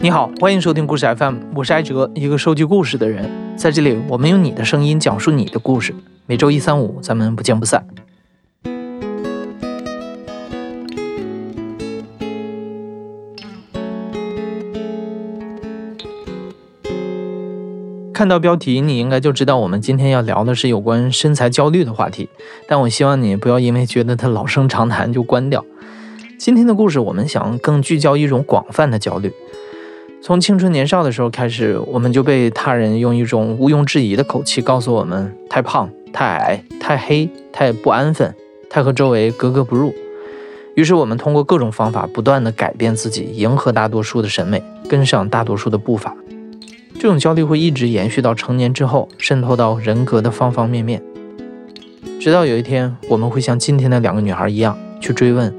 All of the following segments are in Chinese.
你好，欢迎收听故事 FM，我是艾哲，一个收集故事的人。在这里，我们用你的声音讲述你的故事。每周一、三、五，咱们不见不散。看到标题，你应该就知道我们今天要聊的是有关身材焦虑的话题。但我希望你不要因为觉得它老生常谈就关掉。今天的故事，我们想更聚焦一种广泛的焦虑。从青春年少的时候开始，我们就被他人用一种毋庸置疑的口气告诉我们：太胖、太矮、太黑、太不安分、太和周围格格不入。于是，我们通过各种方法不断地改变自己，迎合大多数的审美，跟上大多数的步伐。这种焦虑会一直延续到成年之后，渗透到人格的方方面面，直到有一天，我们会像今天的两个女孩一样，去追问：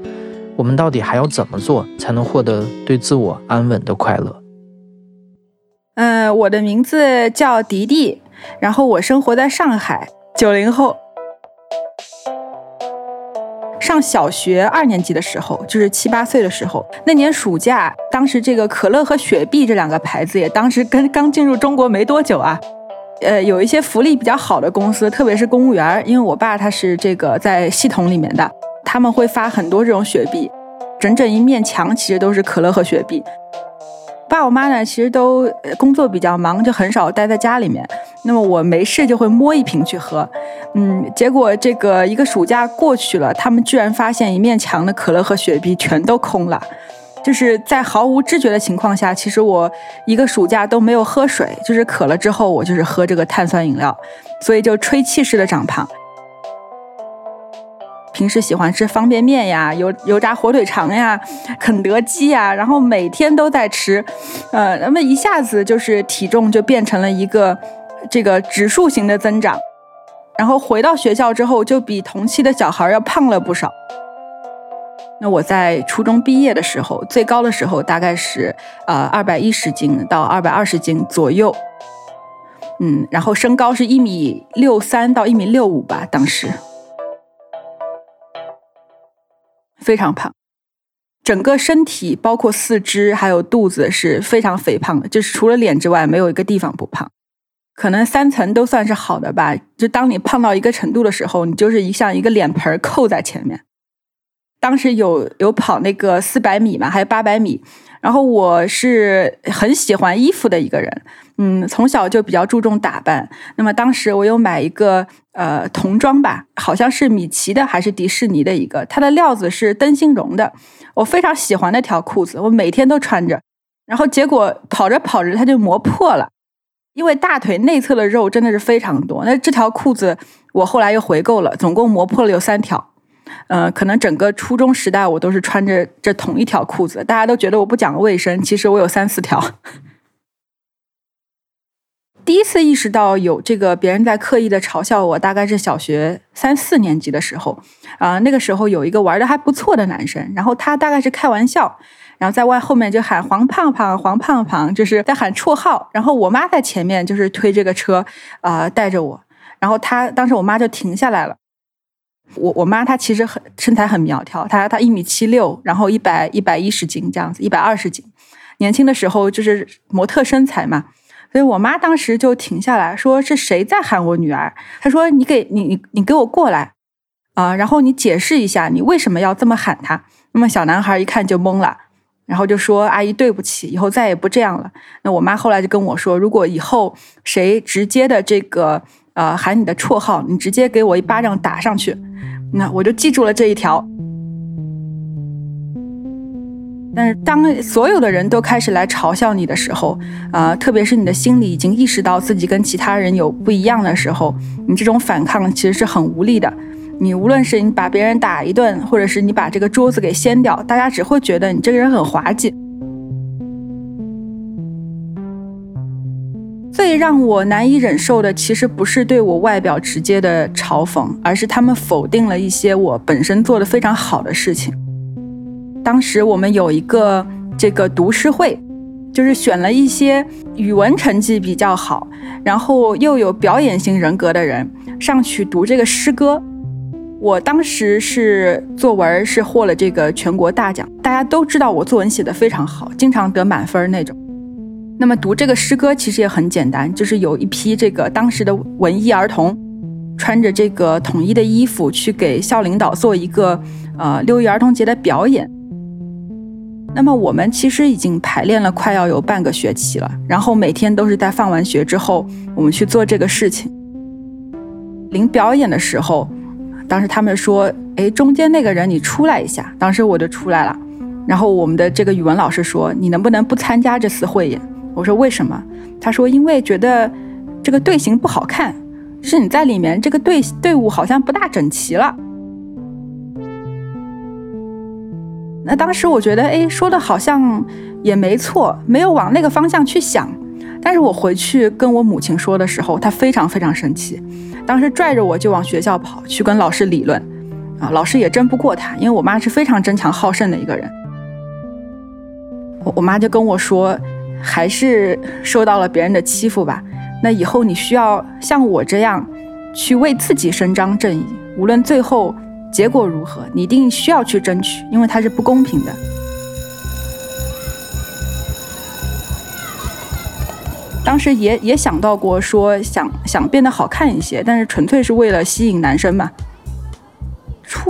我们到底还要怎么做，才能获得对自我安稳的快乐？嗯，我的名字叫迪迪，然后我生活在上海，九零后。上小学二年级的时候，就是七八岁的时候，那年暑假，当时这个可乐和雪碧这两个牌子也当时跟刚进入中国没多久啊，呃，有一些福利比较好的公司，特别是公务员，因为我爸他是这个在系统里面的，他们会发很多这种雪碧，整整一面墙其实都是可乐和雪碧。爸我妈呢，其实都工作比较忙，就很少待在家里面。那么我没事就会摸一瓶去喝，嗯，结果这个一个暑假过去了，他们居然发现一面墙的可乐和雪碧全都空了。就是在毫无知觉的情况下，其实我一个暑假都没有喝水，就是渴了之后我就是喝这个碳酸饮料，所以就吹气式的长胖。平时喜欢吃方便面呀、油油炸火腿肠呀、肯德基呀，然后每天都在吃，呃，那么一下子就是体重就变成了一个这个指数型的增长，然后回到学校之后就比同期的小孩要胖了不少。那我在初中毕业的时候，最高的时候大概是呃二百一十斤到二百二十斤左右，嗯，然后身高是一米六三到一米六五吧，当时。非常胖，整个身体包括四肢还有肚子是非常肥胖的，就是除了脸之外没有一个地方不胖，可能三层都算是好的吧。就当你胖到一个程度的时候，你就是一像一个脸盆扣在前面。当时有有跑那个四百米嘛，还有八百米。然后我是很喜欢衣服的一个人，嗯，从小就比较注重打扮。那么当时我有买一个呃童装吧，好像是米奇的还是迪士尼的一个，它的料子是灯芯绒的，我非常喜欢那条裤子，我每天都穿着。然后结果跑着跑着它就磨破了，因为大腿内侧的肉真的是非常多。那这条裤子我后来又回购了，总共磨破了有三条。呃，可能整个初中时代我都是穿着这同一条裤子，大家都觉得我不讲卫生，其实我有三四条。第一次意识到有这个别人在刻意的嘲笑我，大概是小学三四年级的时候啊，那个时候有一个玩的还不错的男生，然后他大概是开玩笑，然后在外后面就喊黄胖胖，黄胖胖，就是在喊绰号，然后我妈在前面就是推这个车啊带着我，然后他当时我妈就停下来了。我我妈她其实很身材很苗条，她她一米七六，然后一百一百一十斤这样子，一百二十斤。年轻的时候就是模特身材嘛，所以我妈当时就停下来说：“是谁在喊我女儿？”她说：“你给你你你给我过来啊！然后你解释一下，你为什么要这么喊她？”那么小男孩一看就懵了，然后就说：“阿姨对不起，以后再也不这样了。”那我妈后来就跟我说：“如果以后谁直接的这个呃喊你的绰号，你直接给我一巴掌打上去。”那我就记住了这一条。但是当所有的人都开始来嘲笑你的时候，啊，特别是你的心里已经意识到自己跟其他人有不一样的时候，你这种反抗其实是很无力的。你无论是你把别人打一顿，或者是你把这个桌子给掀掉，大家只会觉得你这个人很滑稽。最让我难以忍受的，其实不是对我外表直接的嘲讽，而是他们否定了一些我本身做的非常好的事情。当时我们有一个这个读诗会，就是选了一些语文成绩比较好，然后又有表演型人格的人上去读这个诗歌。我当时是作文是获了这个全国大奖，大家都知道我作文写的非常好，经常得满分那种。那么读这个诗歌其实也很简单，就是有一批这个当时的文艺儿童，穿着这个统一的衣服去给校领导做一个呃六一儿童节的表演。那么我们其实已经排练了快要有半个学期了，然后每天都是在放完学之后，我们去做这个事情。临表演的时候，当时他们说：“哎，中间那个人你出来一下。”当时我就出来了。然后我们的这个语文老师说：“你能不能不参加这次汇演？”我说：“为什么？”他说：“因为觉得这个队形不好看，是你在里面这个队队伍好像不大整齐了。”那当时我觉得，哎，说的好像也没错，没有往那个方向去想。但是我回去跟我母亲说的时候，她非常非常生气，当时拽着我就往学校跑去跟老师理论，啊，老师也争不过她，因为我妈是非常争强好胜的一个人。我我妈就跟我说，还是受到了别人的欺负吧，那以后你需要像我这样，去为自己伸张正义，无论最后。结果如何？你一定需要去争取，因为它是不公平的。当时也也想到过，说想想变得好看一些，但是纯粹是为了吸引男生嘛。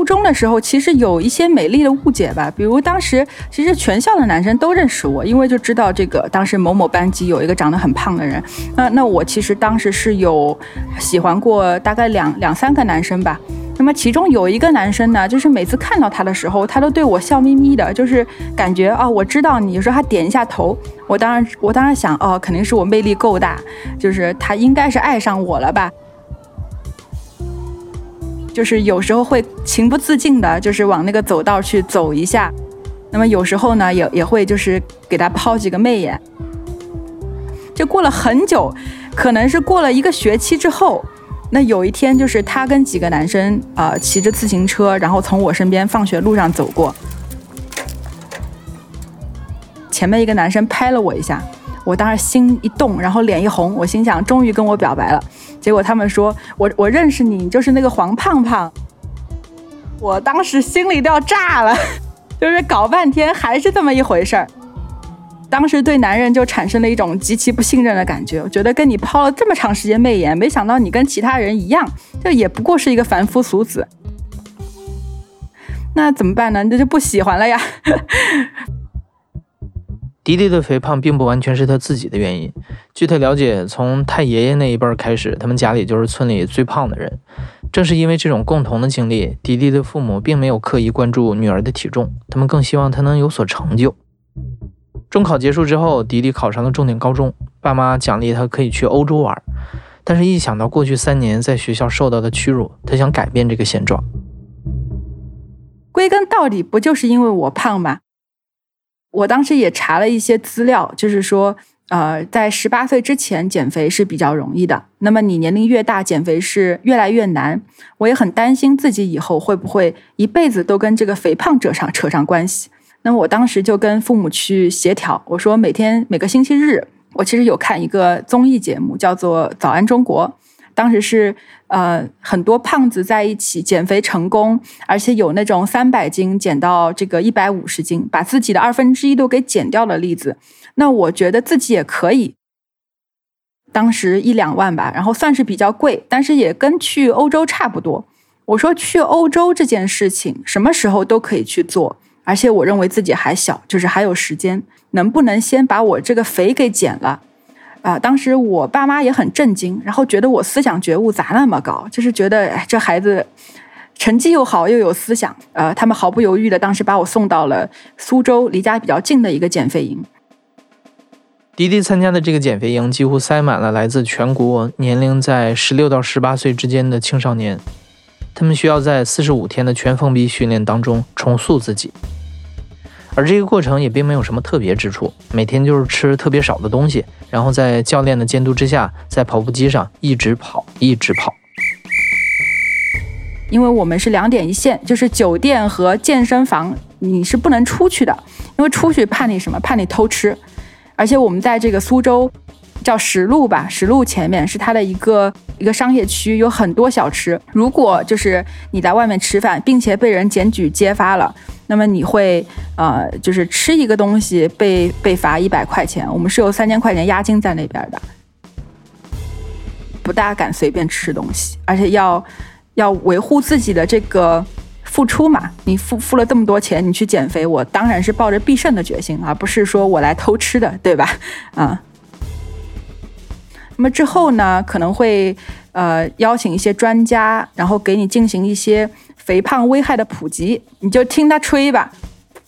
初中的时候，其实有一些美丽的误解吧，比如当时其实全校的男生都认识我，因为就知道这个当时某某班级有一个长得很胖的人。那那我其实当时是有喜欢过大概两两三个男生吧。那么其中有一个男生呢，就是每次看到他的时候，他都对我笑眯眯的，就是感觉啊，我知道你说他点一下头，我当然我当然想哦，肯定是我魅力够大，就是他应该是爱上我了吧，就是有时候会情不自禁的，就是往那个走道去走一下，那么有时候呢，也也会就是给他抛几个媚眼，就过了很久，可能是过了一个学期之后。那有一天，就是他跟几个男生啊骑着自行车，然后从我身边放学路上走过。前面一个男生拍了我一下，我当时心一动，然后脸一红，我心想终于跟我表白了。结果他们说我我认识你，就是那个黄胖胖。我当时心里都要炸了，就是搞半天还是这么一回事儿。当时对男人就产生了一种极其不信任的感觉，我觉得跟你抛了这么长时间媚眼，没想到你跟其他人一样，这也不过是一个凡夫俗子。那怎么办呢？那就不喜欢了呀。迪迪的肥胖并不完全是他自己的原因。据他了解，从太爷爷那一辈开始，他们家里就是村里最胖的人。正是因为这种共同的经历，迪迪的父母并没有刻意关注女儿的体重，他们更希望她能有所成就。中考结束之后，迪迪考上了重点高中，爸妈奖励他可以去欧洲玩。但是，一想到过去三年在学校受到的屈辱，他想改变这个现状。归根到底，不就是因为我胖吗？我当时也查了一些资料，就是说，呃，在十八岁之前减肥是比较容易的。那么你年龄越大，减肥是越来越难。我也很担心自己以后会不会一辈子都跟这个肥胖者上扯上关系。那么我当时就跟父母去协调，我说每天每个星期日，我其实有看一个综艺节目，叫做《早安中国》。当时是呃很多胖子在一起减肥成功，而且有那种三百斤减到这个一百五十斤，把自己的二分之一都给减掉的例子。那我觉得自己也可以。当时一两万吧，然后算是比较贵，但是也跟去欧洲差不多。我说去欧洲这件事情，什么时候都可以去做。而且我认为自己还小，就是还有时间，能不能先把我这个肥给减了？啊，当时我爸妈也很震惊，然后觉得我思想觉悟咋那么高？就是觉得哎，这孩子成绩又好又有思想。呃，他们毫不犹豫的当时把我送到了苏州离家比较近的一个减肥营。迪迪参加的这个减肥营几乎塞满了来自全国年龄在十六到十八岁之间的青少年。他们需要在四十五天的全封闭训练当中重塑自己，而这个过程也并没有什么特别之处，每天就是吃特别少的东西，然后在教练的监督之下，在跑步机上一直跑，一直跑。因为我们是两点一线，就是酒店和健身房你是不能出去的，因为出去怕你什么？怕你偷吃，而且我们在这个苏州。叫石路吧，石路前面是它的一个一个商业区，有很多小吃。如果就是你在外面吃饭，并且被人检举揭发了，那么你会呃，就是吃一个东西被被罚一百块钱，我们是有三千块钱押金在那边的，不大敢随便吃东西，而且要要维护自己的这个付出嘛。你付付了这么多钱，你去减肥，我当然是抱着必胜的决心，而不是说我来偷吃的，对吧？啊。那么之后呢，可能会呃邀请一些专家，然后给你进行一些肥胖危害的普及，你就听他吹吧。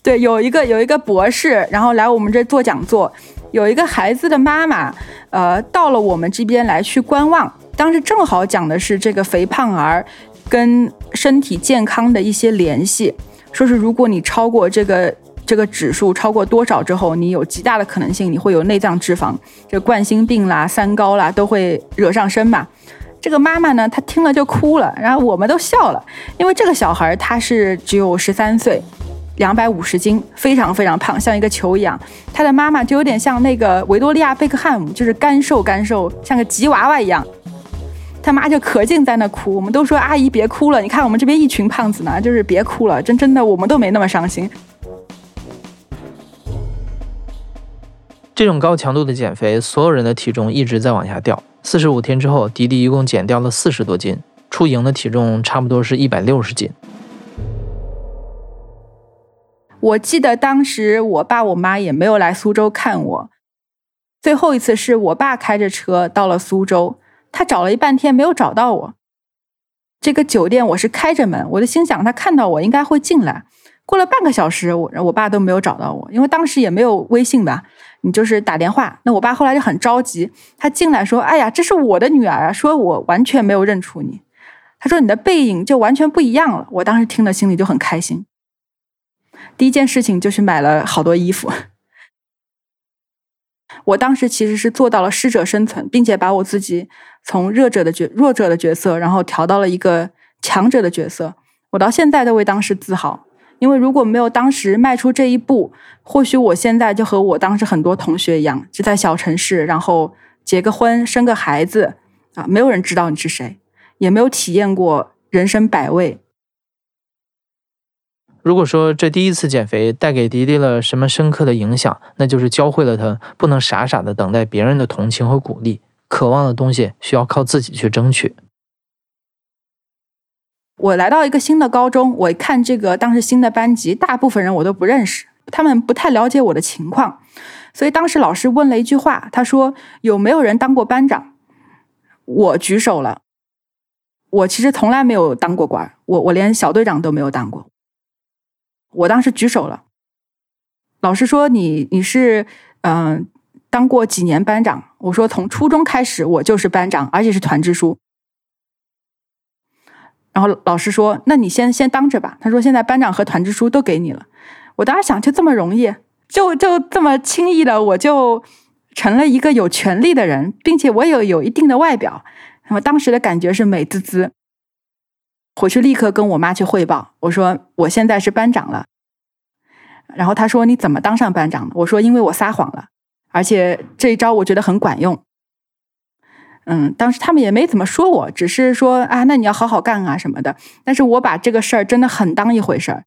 对，有一个有一个博士，然后来我们这做讲座，有一个孩子的妈妈，呃，到了我们这边来去观望，当时正好讲的是这个肥胖儿跟身体健康的一些联系，说是如果你超过这个。这个指数超过多少之后，你有极大的可能性你会有内脏脂肪，这冠心病啦、三高啦都会惹上身嘛。这个妈妈呢，她听了就哭了，然后我们都笑了，因为这个小孩他是只有十三岁，两百五十斤，非常非常胖，像一个球一样。他的妈妈就有点像那个维多利亚贝克汉姆，就是干瘦干瘦，像个吉娃娃一样。他妈就可劲在那哭，我们都说阿姨别哭了，你看我们这边一群胖子呢，就是别哭了，真真的我们都没那么伤心。这种高强度的减肥，所有人的体重一直在往下掉。四十五天之后，迪迪一共减掉了四十多斤，出营的体重差不多是一百六十斤。我记得当时我爸我妈也没有来苏州看我。最后一次是我爸开着车到了苏州，他找了一半天没有找到我。这个酒店我是开着门，我就心想他看到我应该会进来。过了半个小时，我我爸都没有找到我，因为当时也没有微信吧。你就是打电话，那我爸后来就很着急，他进来说：“哎呀，这是我的女儿啊！”说我完全没有认出你，他说你的背影就完全不一样了。我当时听了心里就很开心。第一件事情就是买了好多衣服。我当时其实是做到了适者生存，并且把我自己从弱者的角弱者的角色，然后调到了一个强者的角色。我到现在都为当时自豪。因为如果没有当时迈出这一步，或许我现在就和我当时很多同学一样，就在小城市，然后结个婚，生个孩子，啊，没有人知道你是谁，也没有体验过人生百味。如果说这第一次减肥带给迪迪了什么深刻的影响，那就是教会了他不能傻傻的等待别人的同情和鼓励，渴望的东西需要靠自己去争取。我来到一个新的高中，我看这个当时新的班级，大部分人我都不认识，他们不太了解我的情况，所以当时老师问了一句话，他说：“有没有人当过班长？”我举手了。我其实从来没有当过官，我我连小队长都没有当过。我当时举手了。老师说：“你你是嗯当过几年班长？”我说：“从初中开始我就是班长，而且是团支书。”然后老师说：“那你先先当着吧。”他说：“现在班长和团支书都给你了。”我当时想，就这么容易，就就这么轻易的，我就成了一个有权利的人，并且我有有一定的外表。那么当时的感觉是美滋滋。回去立刻跟我妈去汇报，我说：“我现在是班长了。”然后他说：“你怎么当上班长的？”我说：“因为我撒谎了，而且这一招我觉得很管用。”嗯，当时他们也没怎么说我，只是说啊，那你要好好干啊什么的。但是我把这个事儿真的很当一回事儿，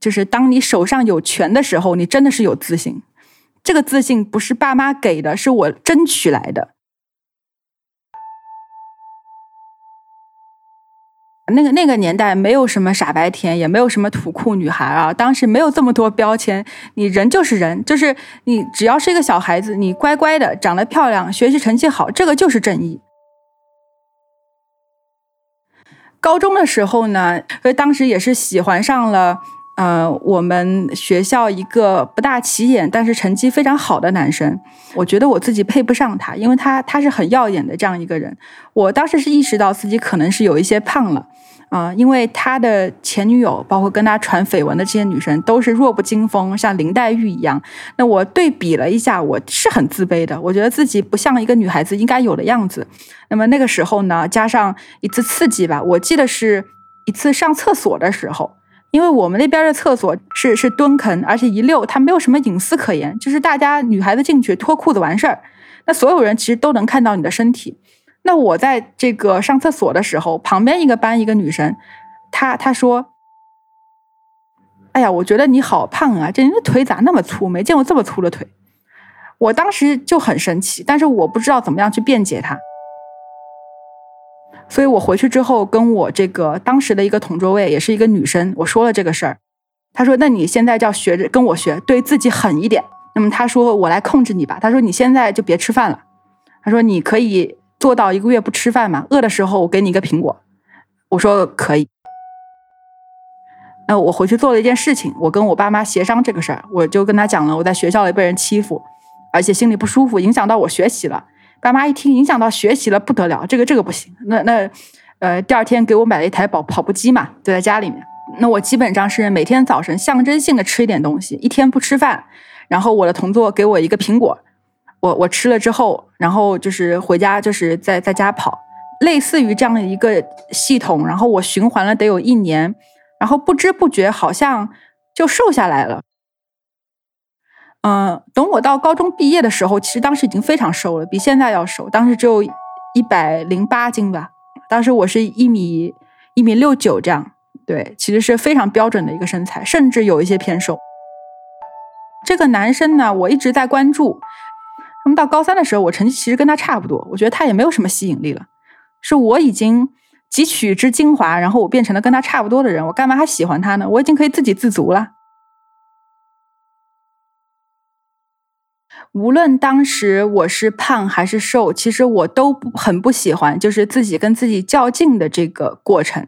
就是当你手上有权的时候，你真的是有自信。这个自信不是爸妈给的，是我争取来的。那个那个年代没有什么傻白甜，也没有什么土酷女孩啊。当时没有这么多标签，你人就是人，就是你只要是一个小孩子，你乖乖的，长得漂亮，学习成绩好，这个就是正义。高中的时候呢，所以当时也是喜欢上了。呃，我们学校一个不大起眼，但是成绩非常好的男生，我觉得我自己配不上他，因为他他是很耀眼的这样一个人。我当时是意识到自己可能是有一些胖了，啊，因为他的前女友，包括跟他传绯闻的这些女生，都是弱不禁风，像林黛玉一样。那我对比了一下，我是很自卑的，我觉得自己不像一个女孩子应该有的样子。那么那个时候呢，加上一次刺激吧，我记得是一次上厕所的时候。因为我们那边的厕所是是蹲坑，而且一溜，它没有什么隐私可言，就是大家女孩子进去脱裤子完事儿，那所有人其实都能看到你的身体。那我在这个上厕所的时候，旁边一个班一个女生，她她说：“哎呀，我觉得你好胖啊，这人的腿咋那么粗？没见过这么粗的腿。”我当时就很生气，但是我不知道怎么样去辩解他。所以我回去之后，跟我这个当时的一个同桌位，也是一个女生，我说了这个事儿。她说：“那你现在就要学着跟我学，对自己狠一点。”那么她说：“我来控制你吧。”她说：“你现在就别吃饭了。”她说：“你可以做到一个月不吃饭吗？饿的时候我给你一个苹果。”我说：“可以。”那我回去做了一件事情，我跟我爸妈协商这个事儿，我就跟他讲了我在学校里被人欺负，而且心里不舒服，影响到我学习了。爸妈一听影响到学习了，不得了，这个这个不行。那那，呃，第二天给我买了一台跑跑步机嘛，就在家里面。那我基本上是每天早晨象征性的吃一点东西，一天不吃饭。然后我的同桌给我一个苹果，我我吃了之后，然后就是回家就是在在家跑，类似于这样的一个系统。然后我循环了得有一年，然后不知不觉好像就瘦下来了。嗯，等我到高中毕业的时候，其实当时已经非常瘦了，比现在要瘦。当时只有一百零八斤吧，当时我是一米一米六九这样，对，其实是非常标准的一个身材，甚至有一些偏瘦。这个男生呢，我一直在关注。那么到高三的时候，我成绩其实跟他差不多，我觉得他也没有什么吸引力了，是我已经汲取之精华，然后我变成了跟他差不多的人，我干嘛还喜欢他呢？我已经可以自给自足了。无论当时我是胖还是瘦，其实我都很不喜欢，就是自己跟自己较劲的这个过程。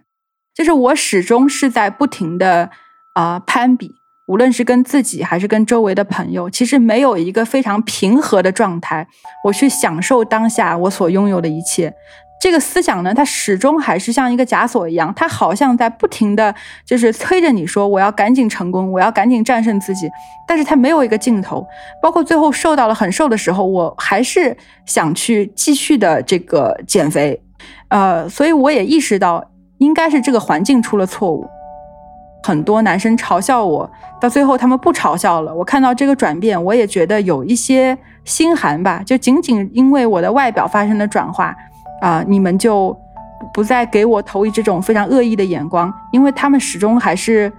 就是我始终是在不停的啊攀比，无论是跟自己还是跟周围的朋友，其实没有一个非常平和的状态，我去享受当下我所拥有的一切。这个思想呢，它始终还是像一个枷锁一样，它好像在不停的就是催着你说，我要赶紧成功，我要赶紧战胜自己，但是它没有一个尽头。包括最后瘦到了很瘦的时候，我还是想去继续的这个减肥，呃，所以我也意识到，应该是这个环境出了错误。很多男生嘲笑我，到最后他们不嘲笑了。我看到这个转变，我也觉得有一些心寒吧，就仅仅因为我的外表发生了转化。啊！你们就不再给我投以这种非常恶意的眼光，因为他们始终还是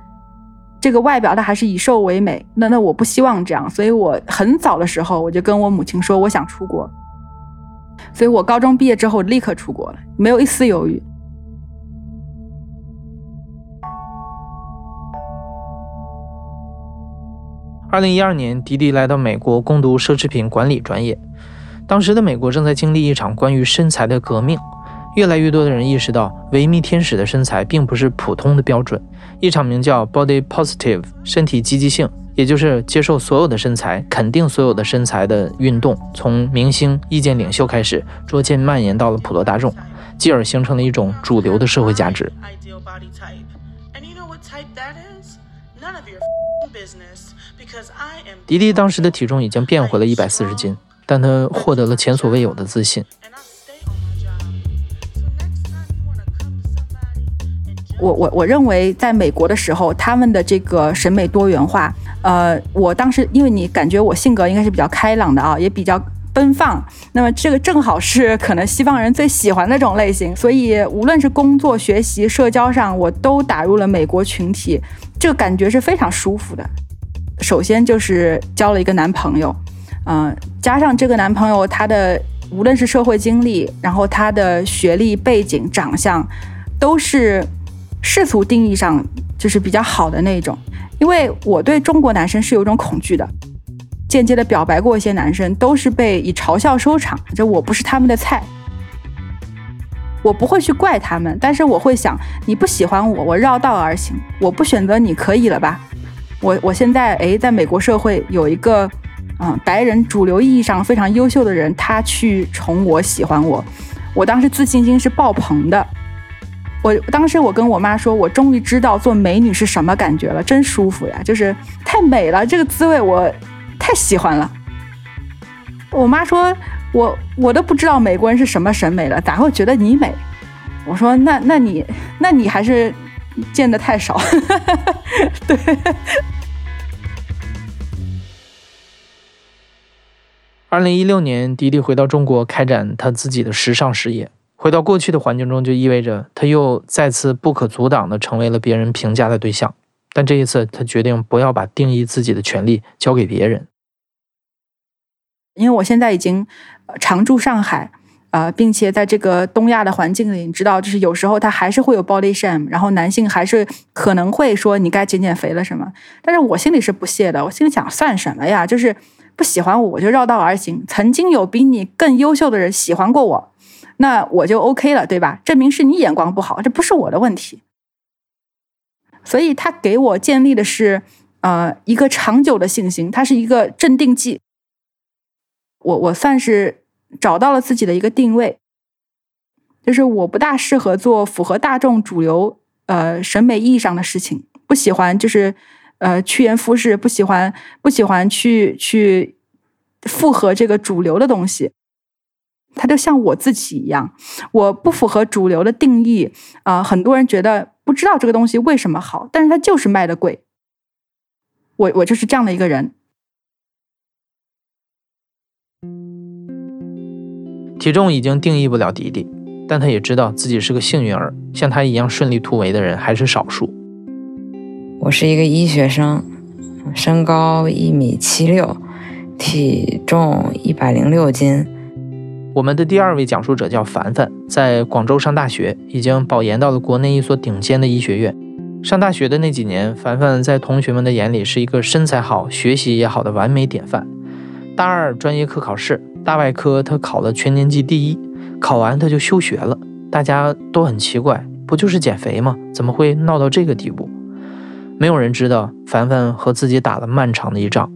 这个外表，他还是以瘦为美。那那我不希望这样，所以我很早的时候我就跟我母亲说，我想出国。所以我高中毕业之后立刻出国了，没有一丝犹豫。二零一二年，迪迪来到美国攻读奢侈品管理专业。当时的美国正在经历一场关于身材的革命，越来越多的人意识到维密天使的身材并不是普通的标准。一场名叫 Body Positive 身体积极性，也就是接受所有的身材、肯定所有的身材的运动，从明星、意见领袖开始，逐渐蔓延到了普罗大众，继而形成了一种主流的社会价值。迪迪当时的体重已经变回了一百四十斤。但他获得了前所未有的自信。我我我认为，在美国的时候，他们的这个审美多元化，呃，我当时因为你感觉我性格应该是比较开朗的啊，也比较奔放，那么这个正好是可能西方人最喜欢那种类型，所以无论是工作、学习、社交上，我都打入了美国群体，这个感觉是非常舒服的。首先就是交了一个男朋友。嗯，加上这个男朋友，他的无论是社会经历，然后他的学历背景、长相，都是世俗定义上就是比较好的那种。因为我对中国男生是有一种恐惧的，间接的表白过一些男生，都是被以嘲笑收场，就我不是他们的菜。我不会去怪他们，但是我会想，你不喜欢我，我绕道而行，我不选择你可以了吧？我我现在哎，在美国社会有一个。嗯，白人主流意义上非常优秀的人，他去宠我、喜欢我，我当时自信心是爆棚的。我当时我跟我妈说，我终于知道做美女是什么感觉了，真舒服呀，就是太美了，这个滋味我太喜欢了。我妈说，我我都不知道美国人是什么审美了，咋会觉得你美？我说，那那你那你还是见的太少，对。二零一六年，迪迪回到中国开展他自己的时尚事业。回到过去的环境中，就意味着他又再次不可阻挡地成为了别人评价的对象。但这一次，他决定不要把定义自己的权利交给别人。因为我现在已经常驻上海，呃，并且在这个东亚的环境里，你知道，就是有时候他还是会有 body shame，然后男性还是可能会说你该减减肥了什么。但是我心里是不屑的，我心里想算什么呀？就是不喜欢我，我就绕道而行。曾经有比你更优秀的人喜欢过我，那我就 OK 了，对吧？证明是你眼光不好，这不是我的问题。所以他给我建立的是，呃，一个长久的信心，它是一个镇定剂。我我算是找到了自己的一个定位，就是我不大适合做符合大众主流呃审美意义上的事情，不喜欢就是呃趋炎附势，不喜欢不喜欢去去符合这个主流的东西。它就像我自己一样，我不符合主流的定义啊，很多人觉得。不知道这个东西为什么好，但是它就是卖的贵。我我就是这样的一个人。体重已经定义不了迪迪，但他也知道自己是个幸运儿，像他一样顺利突围的人还是少数。我是一个医学生，身高一米七六，体重一百零六斤。我们的第二位讲述者叫凡凡，在广州上大学，已经保研到了国内一所顶尖的医学院。上大学的那几年，凡凡在同学们的眼里是一个身材好、学习也好的完美典范。大二专业课考试，大外科他考了全年级第一，考完他就休学了。大家都很奇怪，不就是减肥吗？怎么会闹到这个地步？没有人知道，凡凡和自己打了漫长的一仗。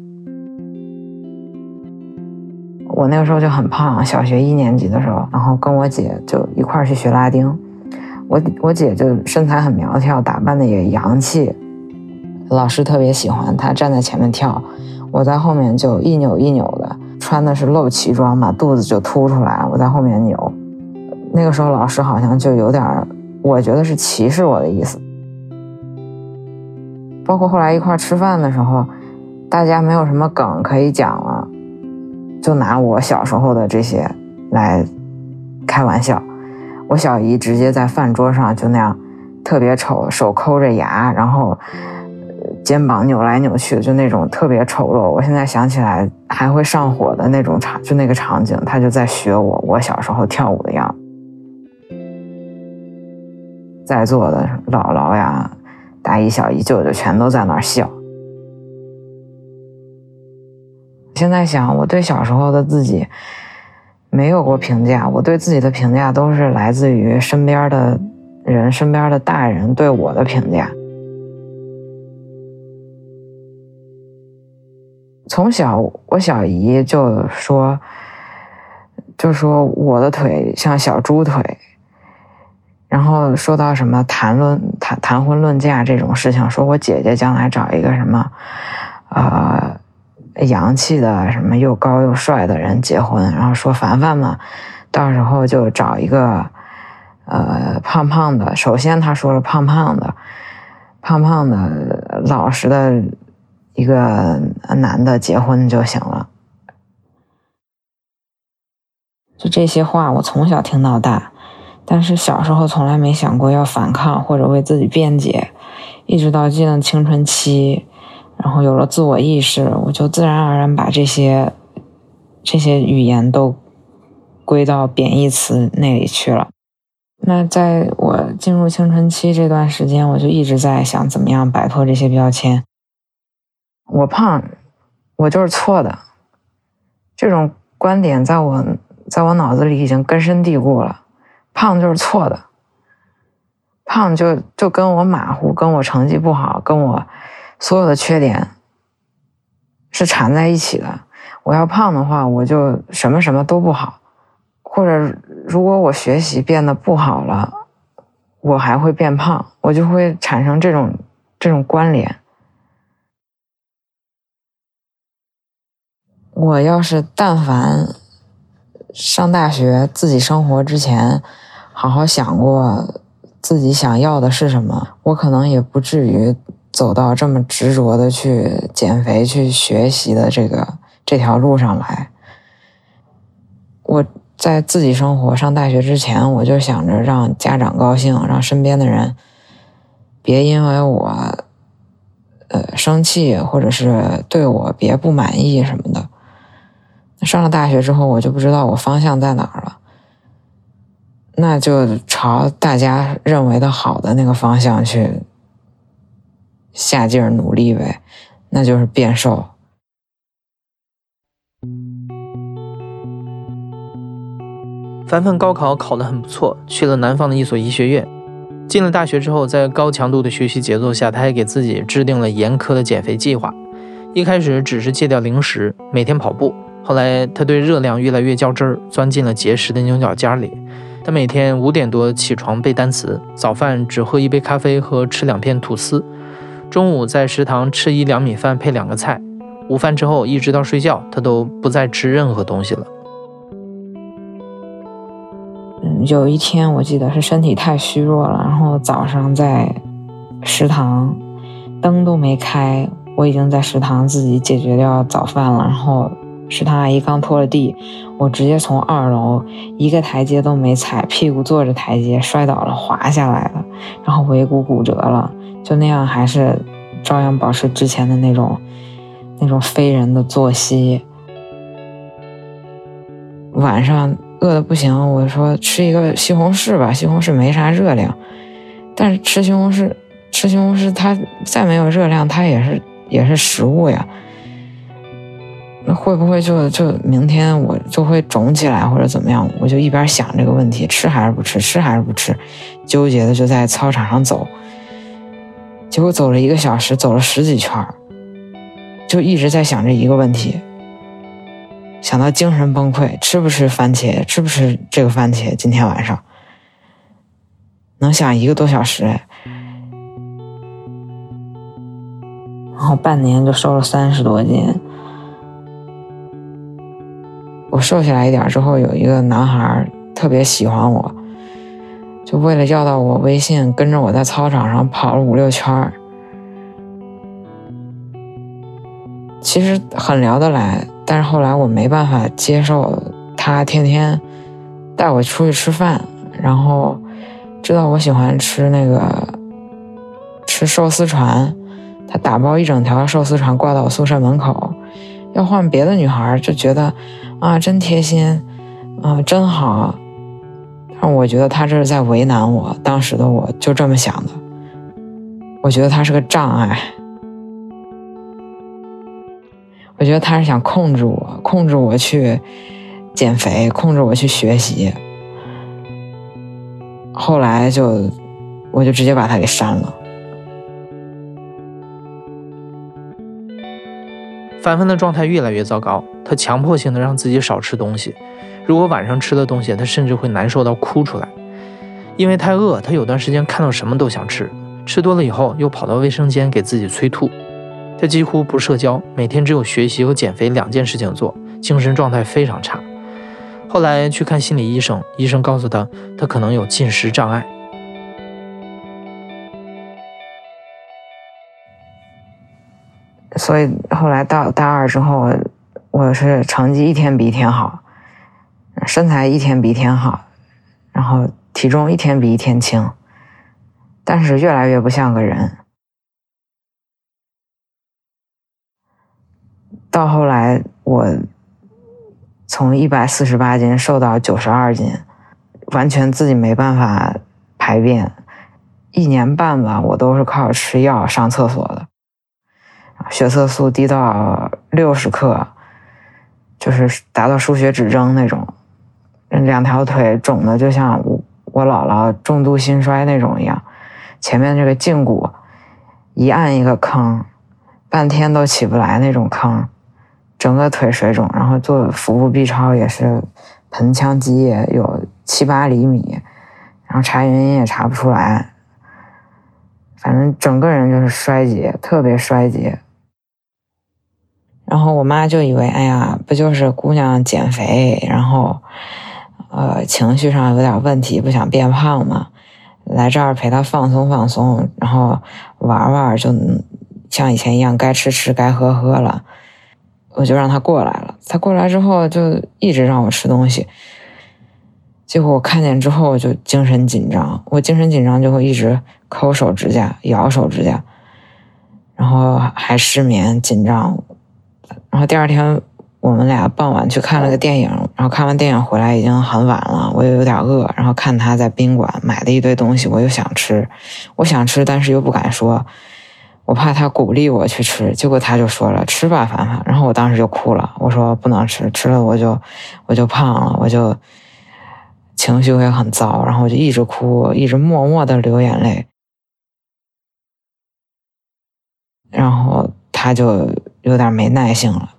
我那个时候就很胖，小学一年级的时候，然后跟我姐就一块儿去学拉丁。我我姐就身材很苗条，打扮的也洋气，老师特别喜欢她站在前面跳，我在后面就一扭一扭的，穿的是露脐装嘛，肚子就凸出来，我在后面扭。那个时候老师好像就有点，我觉得是歧视我的意思。包括后来一块吃饭的时候，大家没有什么梗可以讲了。就拿我小时候的这些来开玩笑，我小姨直接在饭桌上就那样特别丑，手抠着牙，然后肩膀扭来扭去，就那种特别丑陋。我现在想起来还会上火的那种场，就那个场景，他就在学我我小时候跳舞的样子。在座的姥姥呀、大姨、小姨、舅舅全都在那儿笑。现在想，我对小时候的自己没有过评价，我对自己的评价都是来自于身边的人、身边的大人对我的评价。从小，我小姨就说，就说我的腿像小猪腿，然后说到什么谈论谈谈婚论嫁这种事情，说我姐姐将来找一个什么，啊。洋气的什么又高又帅的人结婚，然后说凡凡嘛，到时候就找一个呃胖胖的。首先他说了胖胖的，胖胖的老实的一个男的结婚就行了。就这些话我从小听到大，但是小时候从来没想过要反抗或者为自己辩解，一直到进了青春期。然后有了自我意识，我就自然而然把这些这些语言都归到贬义词那里去了。那在我进入青春期这段时间，我就一直在想怎么样摆脱这些标签。我胖，我就是错的。这种观点在我在我脑子里已经根深蒂固了。胖就是错的，胖就就跟我马虎，跟我成绩不好，跟我。所有的缺点是缠在一起的。我要胖的话，我就什么什么都不好；或者如果我学习变得不好了，我还会变胖，我就会产生这种这种关联。我要是但凡上大学、自己生活之前，好好想过自己想要的是什么，我可能也不至于。走到这么执着的去减肥、去学习的这个这条路上来，我在自己生活上大学之前，我就想着让家长高兴，让身边的人别因为我呃生气，或者是对我别不满意什么的。上了大学之后，我就不知道我方向在哪儿了，那就朝大家认为的好的那个方向去下劲儿努力呗，那就是变瘦。凡凡高考考得很不错，去了南方的一所医学院。进了大学之后，在高强度的学习节奏下，他还给自己制定了严苛的减肥计划。一开始只是戒掉零食，每天跑步。后来他对热量越来越较真儿，钻进了节食的牛角尖里。他每天五点多起床背单词，早饭只喝一杯咖啡和吃两片吐司，中午在食堂吃一两米饭配两个菜，午饭之后一直到睡觉，他都不再吃任何东西了。嗯有一天，我记得是身体太虚弱了，然后早上在食堂，灯都没开，我已经在食堂自己解决掉早饭了。然后食堂阿姨刚拖了地，我直接从二楼一个台阶都没踩，屁股坐着台阶摔倒了，滑下来了，然后尾骨骨折了。就那样，还是照样保持之前的那种那种非人的作息。晚上。饿的不行，我说吃一个西红柿吧，西红柿没啥热量，但是吃西红柿，吃西红柿它再没有热量，它也是也是食物呀。那会不会就就明天我就会肿起来或者怎么样？我就一边想这个问题，吃还是不吃，吃还是不吃，纠结的就在操场上走。结果走了一个小时，走了十几圈就一直在想这一个问题。想到精神崩溃，吃不吃番茄？吃不吃这个番茄？今天晚上能想一个多小时，然后半年就瘦了三十多斤。我瘦下来一点之后，有一个男孩特别喜欢我，就为了要到我微信，跟着我在操场上跑了五六圈其实很聊得来。但是后来我没办法接受他天天带我出去吃饭，然后知道我喜欢吃那个吃寿司船，他打包一整条寿司船挂到我宿舍门口。要换别的女孩就觉得啊真贴心，啊真好，但我觉得他这是在为难我。当时的我就这么想的，我觉得他是个障碍。我觉得他是想控制我，控制我去减肥，控制我去学习。后来就，我就直接把他给删了。凡凡的状态越来越糟糕，他强迫性的让自己少吃东西。如果晚上吃了东西，他甚至会难受到哭出来。因为太饿，他有段时间看到什么都想吃，吃多了以后又跑到卫生间给自己催吐。他几乎不社交，每天只有学习和减肥两件事情做，精神状态非常差。后来去看心理医生，医生告诉他，他可能有进食障碍。所以后来到大二之后，我是成绩一天比一天好，身材一天比一天好，然后体重一天比一天轻，但是越来越不像个人。到后来，我从一百四十八斤瘦到九十二斤，完全自己没办法排便，一年半吧，我都是靠吃药上厕所的，血色素低到六十克，就是达到输血指征那种，两条腿肿的就像我我姥姥重度心衰那种一样，前面这个胫骨一按一个坑，半天都起不来那种坑。整个腿水肿，然后做腹部 B 超也是盆腔积液有七八厘米，然后查原因也查不出来，反正整个人就是衰竭，特别衰竭。然后我妈就以为，哎呀，不就是姑娘减肥，然后呃情绪上有点问题，不想变胖嘛，来这儿陪她放松放松，然后玩玩，就像以前一样，该吃吃，该喝喝了。我就让他过来了。他过来之后，就一直让我吃东西。结果我看见之后，就精神紧张。我精神紧张就会一直抠手指甲、咬手指甲，然后还失眠、紧张。然后第二天我们俩傍晚去看了个电影，然后看完电影回来已经很晚了，我又有点饿。然后看他在宾馆买的一堆东西，我又想吃，我想吃，但是又不敢说，我怕他鼓励我去吃。结果他就说了：“吃吧，凡凡。”然后我当时就哭了，我说：“不能吃，吃了我就我就胖了，我就情绪会很糟。”然后我就一直哭，一直默默的流眼泪。然后他就有点没耐性了，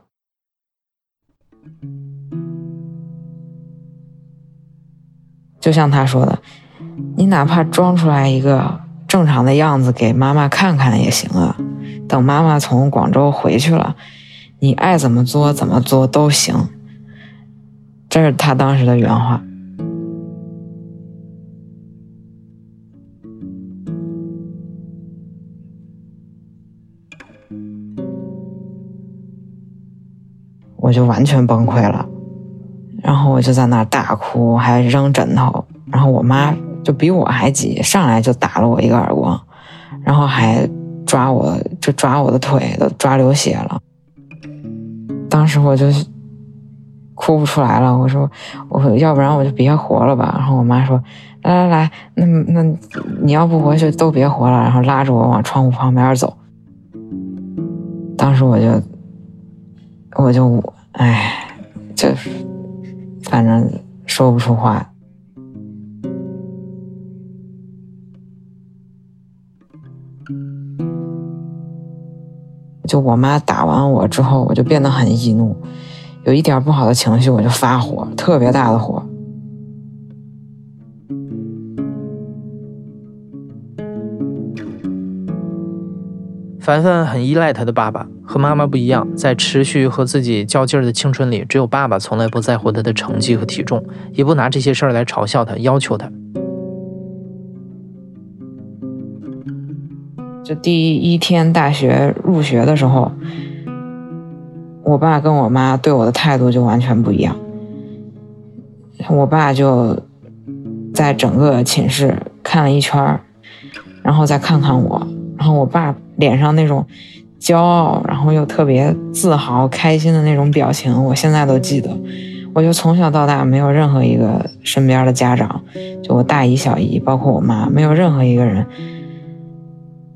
就像他说的：“你哪怕装出来一个正常的样子给妈妈看看也行啊。等妈妈从广州回去了，你爱怎么做怎么做都行。”这是他当时的原话。就完全崩溃了，然后我就在那儿大哭，还扔枕头，然后我妈就比我还急，上来就打了我一个耳光，然后还抓我，就抓我的腿，都抓流血了。当时我就哭不出来了，我说，我要不然我就别活了吧。然后我妈说，来来来，那那你要不活就都别活了，然后拉着我往窗户旁边走。当时我就。我就唉，这反正说不出话。就我妈打完我之后，我就变得很易怒，有一点不好的情绪我就发火，特别大的火。凡凡很依赖他的爸爸，和妈妈不一样，在持续和自己较劲儿的青春里，只有爸爸从来不在乎他的成绩和体重，也不拿这些事儿来嘲笑他、要求他。就第一天大学入学的时候，我爸跟我妈对我的态度就完全不一样。我爸就在整个寝室看了一圈然后再看看我，然后我爸。脸上那种骄傲，然后又特别自豪、开心的那种表情，我现在都记得。我就从小到大没有任何一个身边的家长，就我大姨、小姨，包括我妈，没有任何一个人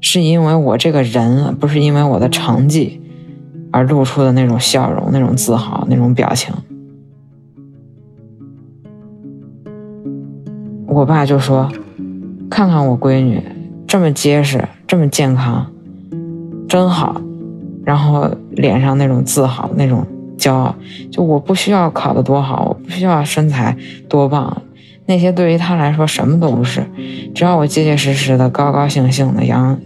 是因为我这个人，不是因为我的成绩而露出的那种笑容、那种自豪、那种表情。我爸就说：“看看我闺女这么结实，这么健康。”真好，然后脸上那种自豪、那种骄傲，就我不需要考得多好，我不需要身材多棒，那些对于他来说什么都不是，只要我结结实实的、高高兴兴的、阳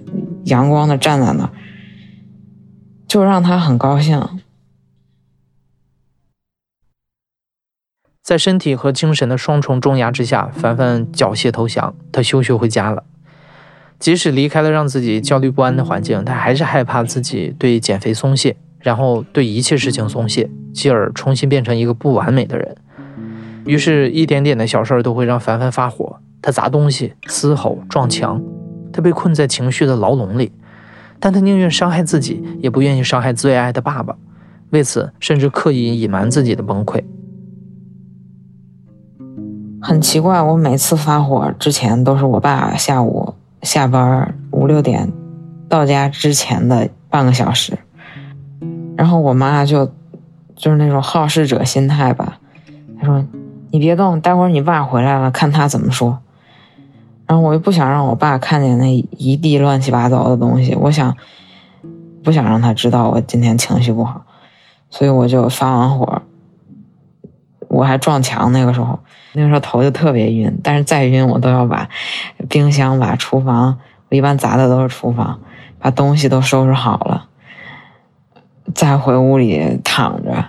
阳光的站在那儿，就让他很高兴。在身体和精神的双重重压之下，凡凡缴械投降，他休学回家了。即使离开了让自己焦虑不安的环境，他还是害怕自己对减肥松懈，然后对一切事情松懈，继而重新变成一个不完美的人。于是，一点点的小事儿都会让凡凡发火。他砸东西、嘶吼、撞墙，他被困在情绪的牢笼里。但他宁愿伤害自己，也不愿意伤害最爱的爸爸。为此，甚至刻意隐瞒自己的崩溃。很奇怪，我每次发火之前，都是我爸下午。下班五六点到家之前的半个小时，然后我妈就就是那种好事者心态吧，她说：“你别动，待会儿你爸回来了，看他怎么说。”然后我又不想让我爸看见那一地乱七八糟的东西，我想不想让他知道我今天情绪不好，所以我就发完火，我还撞墙那个时候。那个时候头就特别晕，但是再晕我都要把冰箱、把厨房，我一般砸的都是厨房，把东西都收拾好了，再回屋里躺着。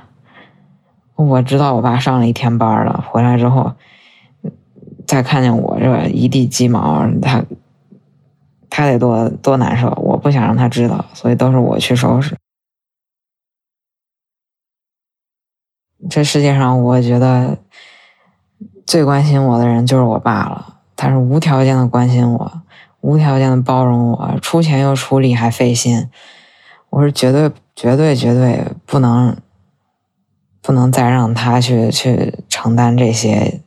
我知道我爸上了一天班了，回来之后再看见我这一地鸡毛，他他得多多难受。我不想让他知道，所以都是我去收拾。这世界上，我觉得。最关心我的人就是我爸了，他是无条件的关心我，无条件的包容我，出钱又出力还费心，我是绝对、绝对、绝对不能，不能再让他去去承担这些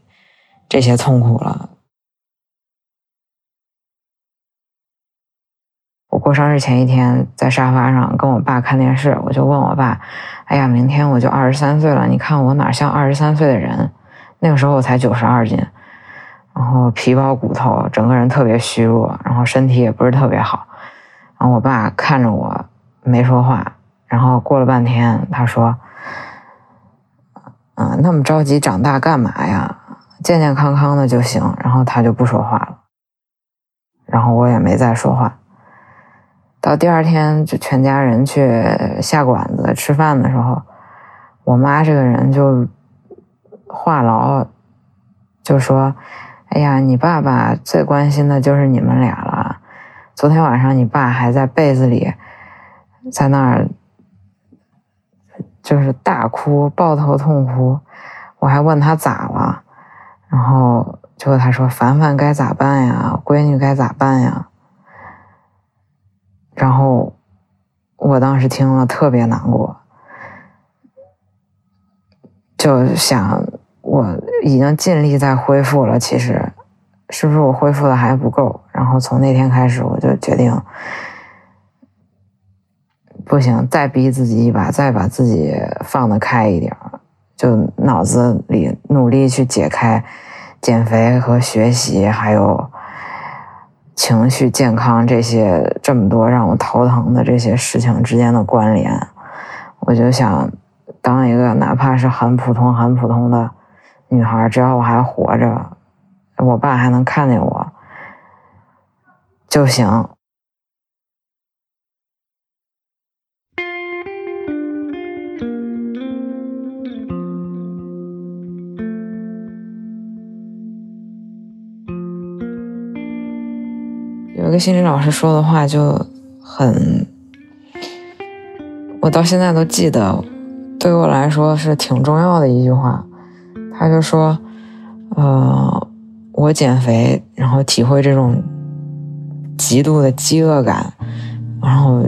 这些痛苦了。我过生日前一天在沙发上跟我爸看电视，我就问我爸：“哎呀，明天我就二十三岁了，你看我哪像二十三岁的人？那个时候我才九十二斤，然后皮包骨头，整个人特别虚弱，然后身体也不是特别好。”然后我爸看着我没说话，然后过了半天，他说：“嗯，那么着急长大干嘛呀？健健康康的就行。”然后他就不说话了，然后我也没再说话。到第二天，就全家人去下馆子吃饭的时候，我妈这个人就话痨，就说：“哎呀，你爸爸最关心的就是你们俩了。昨天晚上你爸还在被子里，在那儿就是大哭，抱头痛哭。我还问他咋了，然后结果他说：‘凡凡该咋办呀？闺女该咋办呀？’”然后，我当时听了特别难过，就想我已经尽力在恢复了，其实是不是我恢复的还不够？然后从那天开始，我就决定不行，再逼自己一把，再把自己放得开一点，就脑子里努力去解开减肥和学习，还有。情绪健康这些这么多让我头疼的这些事情之间的关联，我就想当一个哪怕是很普通很普通的女孩，只要我还活着，我爸还能看见我就行。有个心理老师说的话就很，我到现在都记得，对我来说是挺重要的一句话。他就说：“呃，我减肥，然后体会这种极度的饥饿感，然后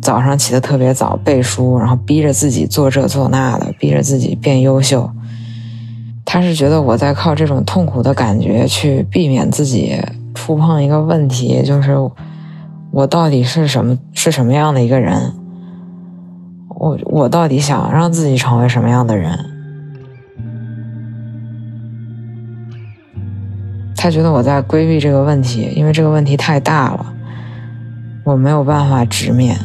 早上起得特别早背书，然后逼着自己做这做那的，逼着自己变优秀。他是觉得我在靠这种痛苦的感觉去避免自己。”触碰一个问题，就是我到底是什么是什么样的一个人？我我到底想让自己成为什么样的人？他觉得我在规避这个问题，因为这个问题太大了，我没有办法直面。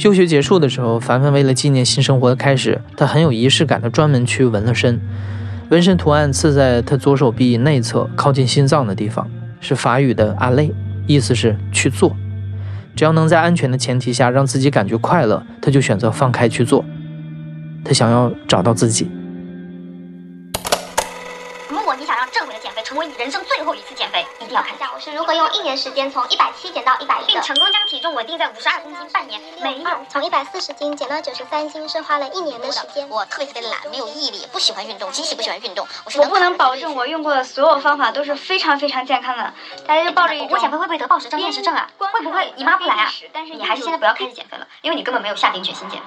休学结束的时候，凡凡为了纪念新生活的开始，他很有仪式感的专门去纹了身。纹身图案刺在他左手臂内侧靠近心脏的地方，是法语的“阿累”，意思是去做。只要能在安全的前提下让自己感觉快乐，他就选择放开去做。他想要找到自己。人生最后一次减肥，一定要看一下我是如何用一年时间从一百七减到一百一，并成功将体重稳定在五十二公斤，半年没有从一百四十斤减到九十三斤是花了一年的时间。我特别特别懒，没有毅力，不喜欢运动，极其不喜欢运动。我不能保证我用过的所有方法都是非常非常健康的，大家就抱着一种我减肥会不会得暴食症、厌食症啊？会不会姨妈不来啊？但是你还是现在不要开始减肥了，因为你根本没有下定决心减肥。